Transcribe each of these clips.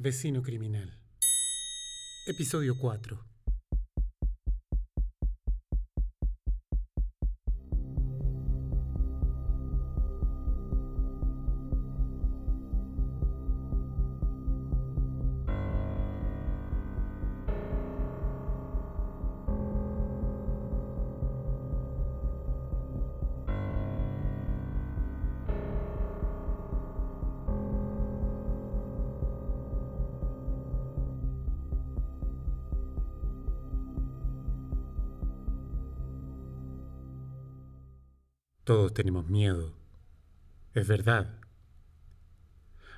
Vecino Criminal. Episodio 4. Todos tenemos miedo. Es verdad.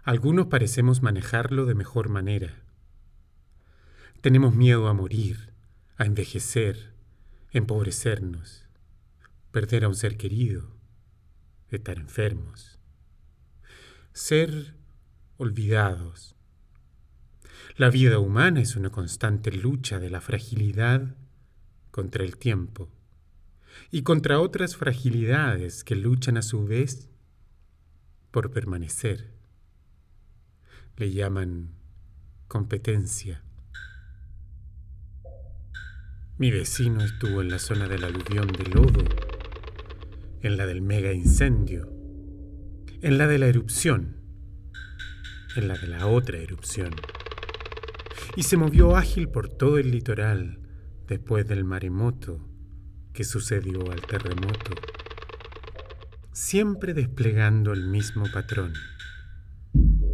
Algunos parecemos manejarlo de mejor manera. Tenemos miedo a morir, a envejecer, empobrecernos, perder a un ser querido, estar enfermos, ser olvidados. La vida humana es una constante lucha de la fragilidad contra el tiempo y contra otras fragilidades que luchan a su vez por permanecer. Le llaman competencia. Mi vecino estuvo en la zona del aluvión de lodo, en la del mega incendio, en la de la erupción, en la de la otra erupción, y se movió ágil por todo el litoral después del maremoto que sucedió al terremoto, siempre desplegando el mismo patrón,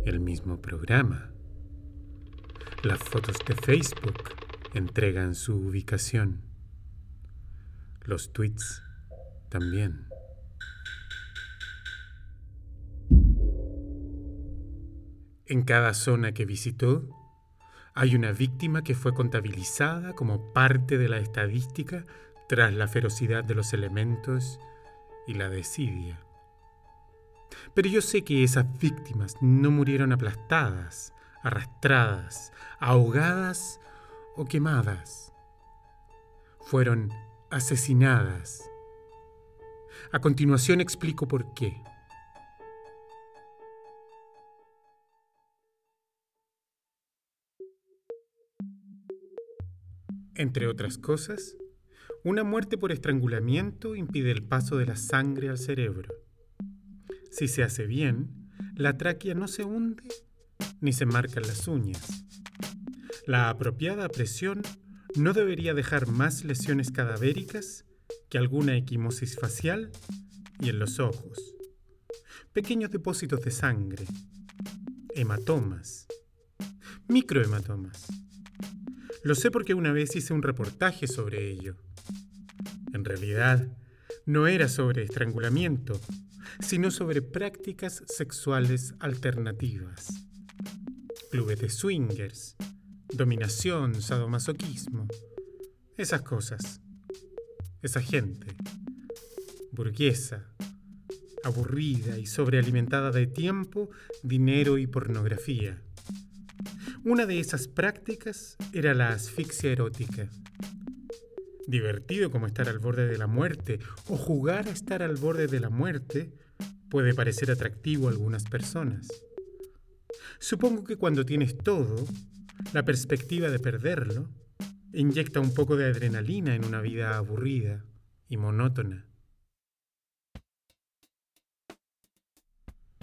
el mismo programa. Las fotos de Facebook entregan su ubicación, los tweets también. En cada zona que visitó, hay una víctima que fue contabilizada como parte de la estadística tras la ferocidad de los elementos y la desidia. Pero yo sé que esas víctimas no murieron aplastadas, arrastradas, ahogadas o quemadas. Fueron asesinadas. A continuación explico por qué. Entre otras cosas, una muerte por estrangulamiento impide el paso de la sangre al cerebro. Si se hace bien, la tráquea no se hunde ni se marcan las uñas. La apropiada presión no debería dejar más lesiones cadavéricas que alguna equimosis facial y en los ojos. Pequeños depósitos de sangre, hematomas, microhematomas. Lo sé porque una vez hice un reportaje sobre ello. En realidad, no era sobre estrangulamiento, sino sobre prácticas sexuales alternativas. Clubes de swingers, dominación, sadomasoquismo, esas cosas. Esa gente, burguesa, aburrida y sobrealimentada de tiempo, dinero y pornografía. Una de esas prácticas era la asfixia erótica divertido como estar al borde de la muerte o jugar a estar al borde de la muerte puede parecer atractivo a algunas personas. Supongo que cuando tienes todo, la perspectiva de perderlo inyecta un poco de adrenalina en una vida aburrida y monótona.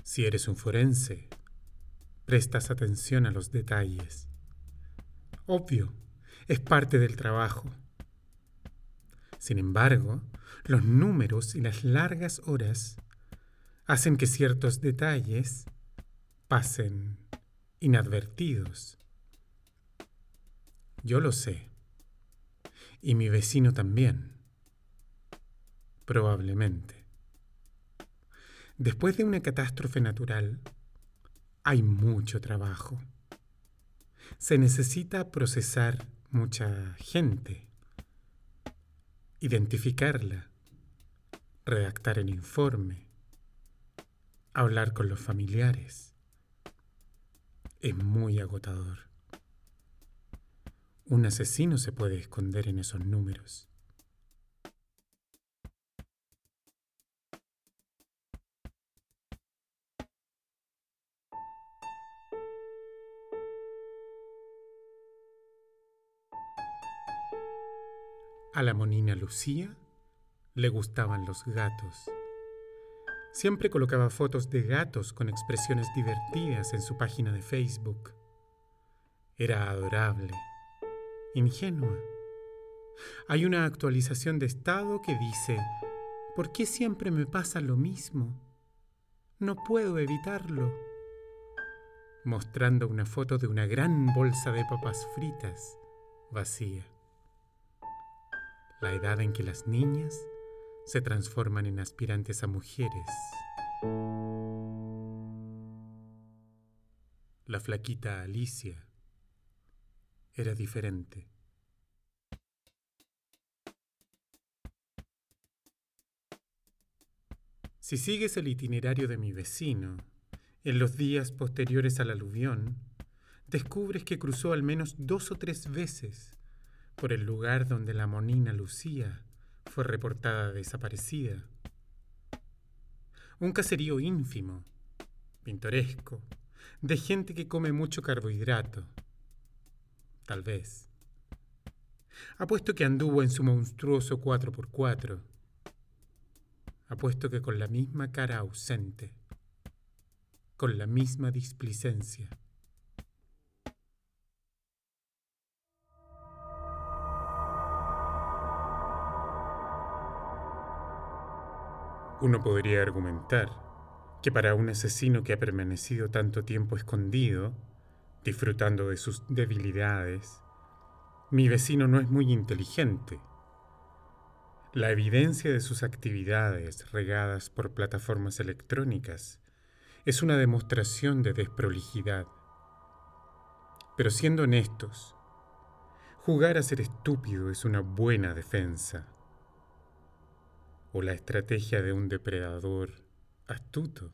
Si eres un forense, prestas atención a los detalles. Obvio, es parte del trabajo. Sin embargo, los números y las largas horas hacen que ciertos detalles pasen inadvertidos. Yo lo sé. Y mi vecino también. Probablemente. Después de una catástrofe natural, hay mucho trabajo. Se necesita procesar mucha gente identificarla, redactar el informe, hablar con los familiares. Es muy agotador. Un asesino se puede esconder en esos números. A la monina Lucía le gustaban los gatos. Siempre colocaba fotos de gatos con expresiones divertidas en su página de Facebook. Era adorable, ingenua. Hay una actualización de estado que dice, ¿por qué siempre me pasa lo mismo? No puedo evitarlo. Mostrando una foto de una gran bolsa de papas fritas vacía la edad en que las niñas se transforman en aspirantes a mujeres. La flaquita Alicia era diferente. Si sigues el itinerario de mi vecino, en los días posteriores al aluvión, descubres que cruzó al menos dos o tres veces por el lugar donde la monina Lucía fue reportada desaparecida. Un caserío ínfimo, pintoresco, de gente que come mucho carbohidrato. Tal vez. Apuesto que anduvo en su monstruoso 4x4. Apuesto que con la misma cara ausente, con la misma displicencia Uno podría argumentar que para un asesino que ha permanecido tanto tiempo escondido, disfrutando de sus debilidades, mi vecino no es muy inteligente. La evidencia de sus actividades regadas por plataformas electrónicas es una demostración de desprolijidad. Pero siendo honestos, jugar a ser estúpido es una buena defensa o la estrategia de un depredador astuto,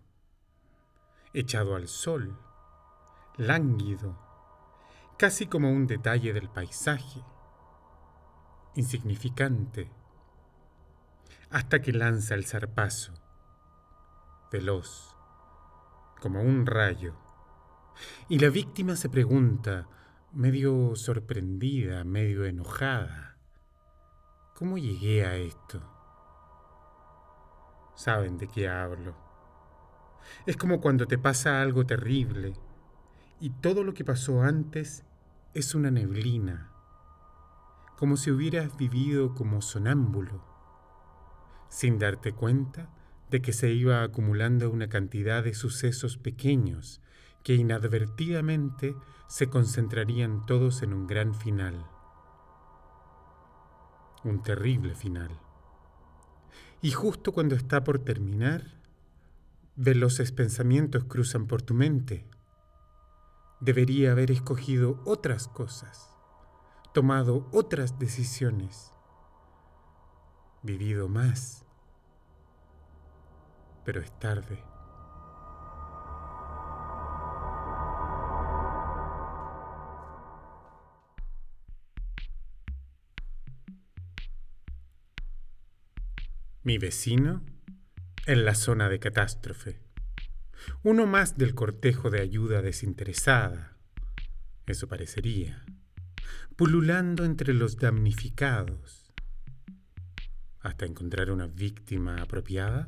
echado al sol, lánguido, casi como un detalle del paisaje, insignificante, hasta que lanza el zarpazo, veloz, como un rayo, y la víctima se pregunta, medio sorprendida, medio enojada, ¿cómo llegué a esto? Saben de qué hablo. Es como cuando te pasa algo terrible y todo lo que pasó antes es una neblina, como si hubieras vivido como sonámbulo, sin darte cuenta de que se iba acumulando una cantidad de sucesos pequeños que inadvertidamente se concentrarían todos en un gran final, un terrible final. Y justo cuando está por terminar, veloces pensamientos cruzan por tu mente. Debería haber escogido otras cosas, tomado otras decisiones, vivido más. Pero es tarde. Mi vecino en la zona de catástrofe. Uno más del cortejo de ayuda desinteresada. Eso parecería. Pululando entre los damnificados. Hasta encontrar una víctima apropiada.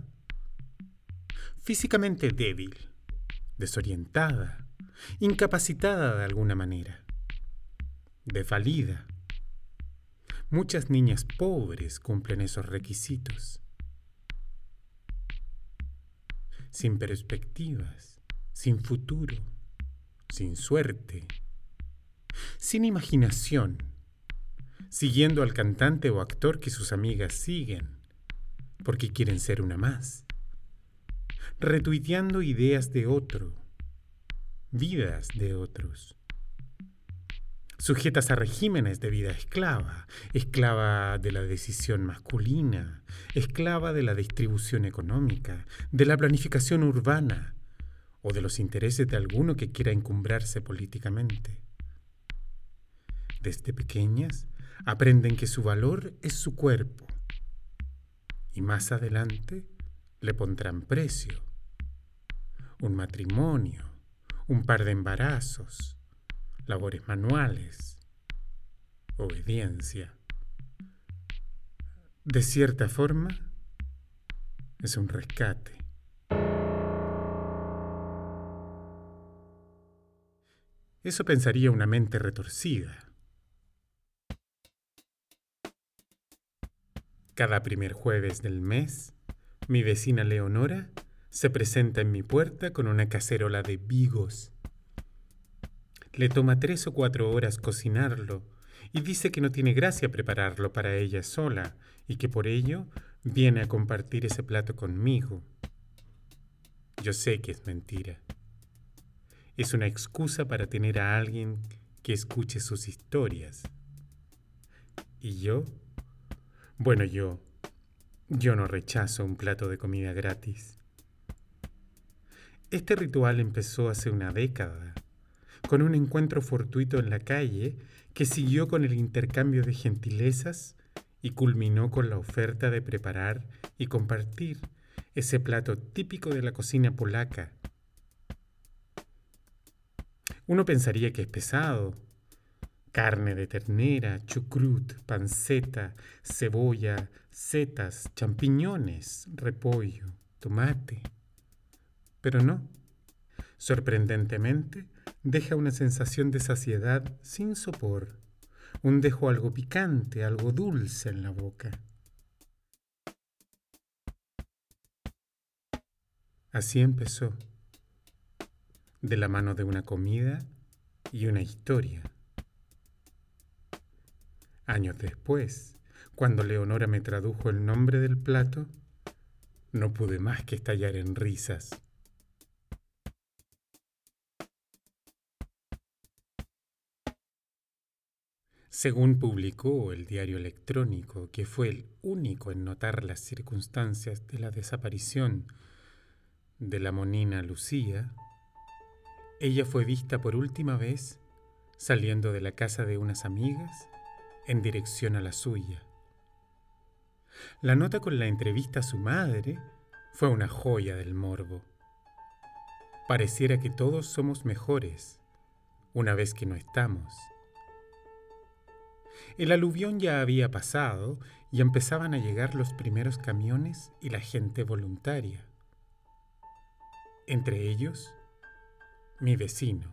Físicamente débil, desorientada, incapacitada de alguna manera, desvalida. Muchas niñas pobres cumplen esos requisitos. Sin perspectivas, sin futuro, sin suerte, sin imaginación, siguiendo al cantante o actor que sus amigas siguen, porque quieren ser una más, retuiteando ideas de otro, vidas de otros sujetas a regímenes de vida esclava, esclava de la decisión masculina, esclava de la distribución económica, de la planificación urbana o de los intereses de alguno que quiera encumbrarse políticamente. Desde pequeñas aprenden que su valor es su cuerpo y más adelante le pondrán precio. Un matrimonio, un par de embarazos, labores manuales, obediencia, De cierta forma, es un rescate. Eso pensaría una mente retorcida. Cada primer jueves del mes, mi vecina Leonora se presenta en mi puerta con una cacerola de vigos. Le toma tres o cuatro horas cocinarlo y dice que no tiene gracia prepararlo para ella sola y que por ello viene a compartir ese plato conmigo. Yo sé que es mentira. Es una excusa para tener a alguien que escuche sus historias. ¿Y yo? Bueno, yo... Yo no rechazo un plato de comida gratis. Este ritual empezó hace una década, con un encuentro fortuito en la calle que siguió con el intercambio de gentilezas y culminó con la oferta de preparar y compartir ese plato típico de la cocina polaca. Uno pensaría que es pesado. Carne de ternera, chucrut, panceta, cebolla, setas, champiñones, repollo, tomate. Pero no. Sorprendentemente, deja una sensación de saciedad sin sopor, un dejo algo picante, algo dulce en la boca. Así empezó, de la mano de una comida y una historia. Años después, cuando Leonora me tradujo el nombre del plato, no pude más que estallar en risas. Según publicó el diario electrónico, que fue el único en notar las circunstancias de la desaparición de la monina Lucía, ella fue vista por última vez saliendo de la casa de unas amigas en dirección a la suya. La nota con la entrevista a su madre fue una joya del morbo. Pareciera que todos somos mejores una vez que no estamos. El aluvión ya había pasado y empezaban a llegar los primeros camiones y la gente voluntaria. Entre ellos, mi vecino.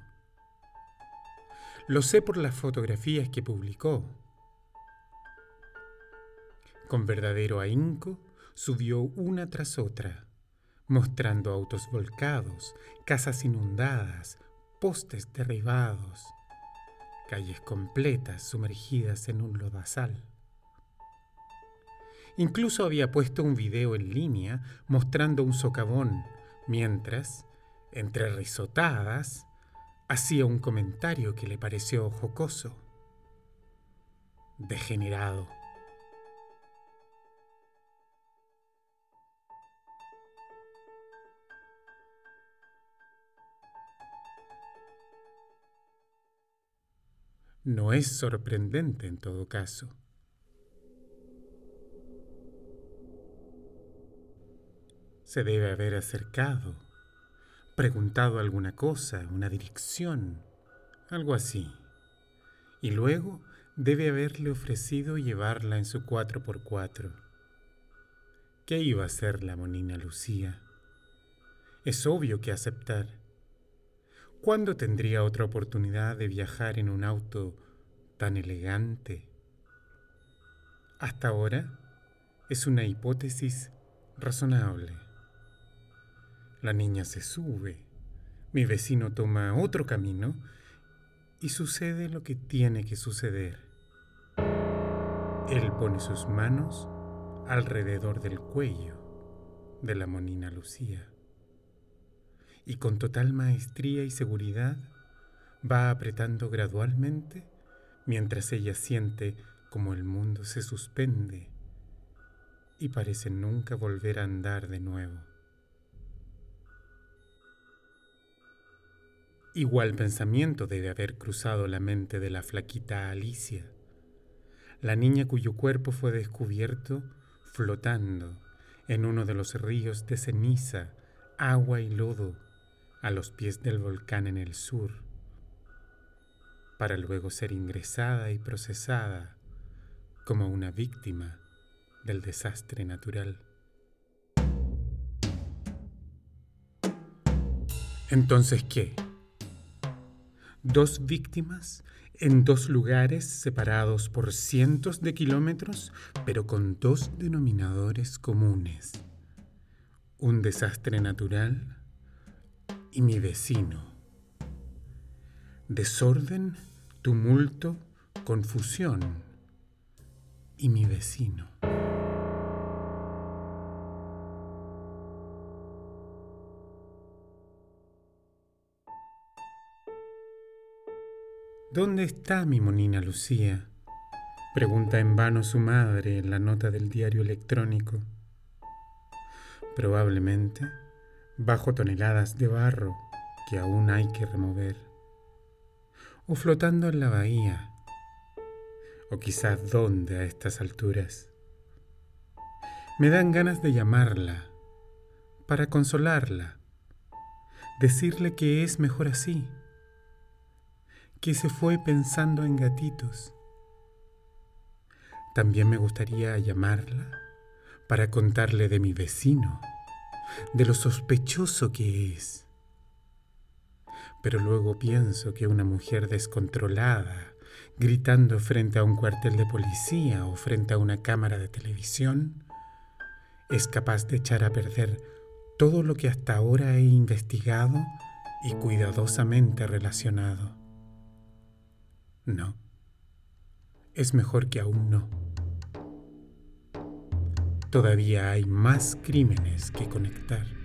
Lo sé por las fotografías que publicó. Con verdadero ahínco, subió una tras otra, mostrando autos volcados, casas inundadas, postes derribados, calles completas sumergidas en un lodazal. Incluso había puesto un video en línea mostrando un socavón, mientras, entre risotadas, hacía un comentario que le pareció jocoso. Degenerado. No es sorprendente en todo caso. Se debe haber acercado, preguntado alguna cosa, una dirección, algo así. Y luego debe haberle ofrecido llevarla en su 4x4. ¿Qué iba a hacer la monina Lucía? Es obvio que aceptar. ¿Cuándo tendría otra oportunidad de viajar en un auto tan elegante? Hasta ahora es una hipótesis razonable. La niña se sube, mi vecino toma otro camino y sucede lo que tiene que suceder. Él pone sus manos alrededor del cuello de la monina Lucía y con total maestría y seguridad va apretando gradualmente mientras ella siente como el mundo se suspende y parece nunca volver a andar de nuevo. Igual pensamiento debe haber cruzado la mente de la flaquita Alicia, la niña cuyo cuerpo fue descubierto flotando en uno de los ríos de ceniza, agua y lodo a los pies del volcán en el sur, para luego ser ingresada y procesada como una víctima del desastre natural. Entonces, ¿qué? Dos víctimas en dos lugares separados por cientos de kilómetros, pero con dos denominadores comunes. Un desastre natural y mi vecino. Desorden, tumulto, confusión y mi vecino. ¿Dónde está mi monina Lucía? Pregunta en vano su madre en la nota del diario electrónico. Probablemente bajo toneladas de barro que aún hay que remover, o flotando en la bahía, o quizás dónde a estas alturas. Me dan ganas de llamarla, para consolarla, decirle que es mejor así que se fue pensando en gatitos. También me gustaría llamarla para contarle de mi vecino, de lo sospechoso que es. Pero luego pienso que una mujer descontrolada, gritando frente a un cuartel de policía o frente a una cámara de televisión, es capaz de echar a perder todo lo que hasta ahora he investigado y cuidadosamente relacionado. No. Es mejor que aún no. Todavía hay más crímenes que conectar.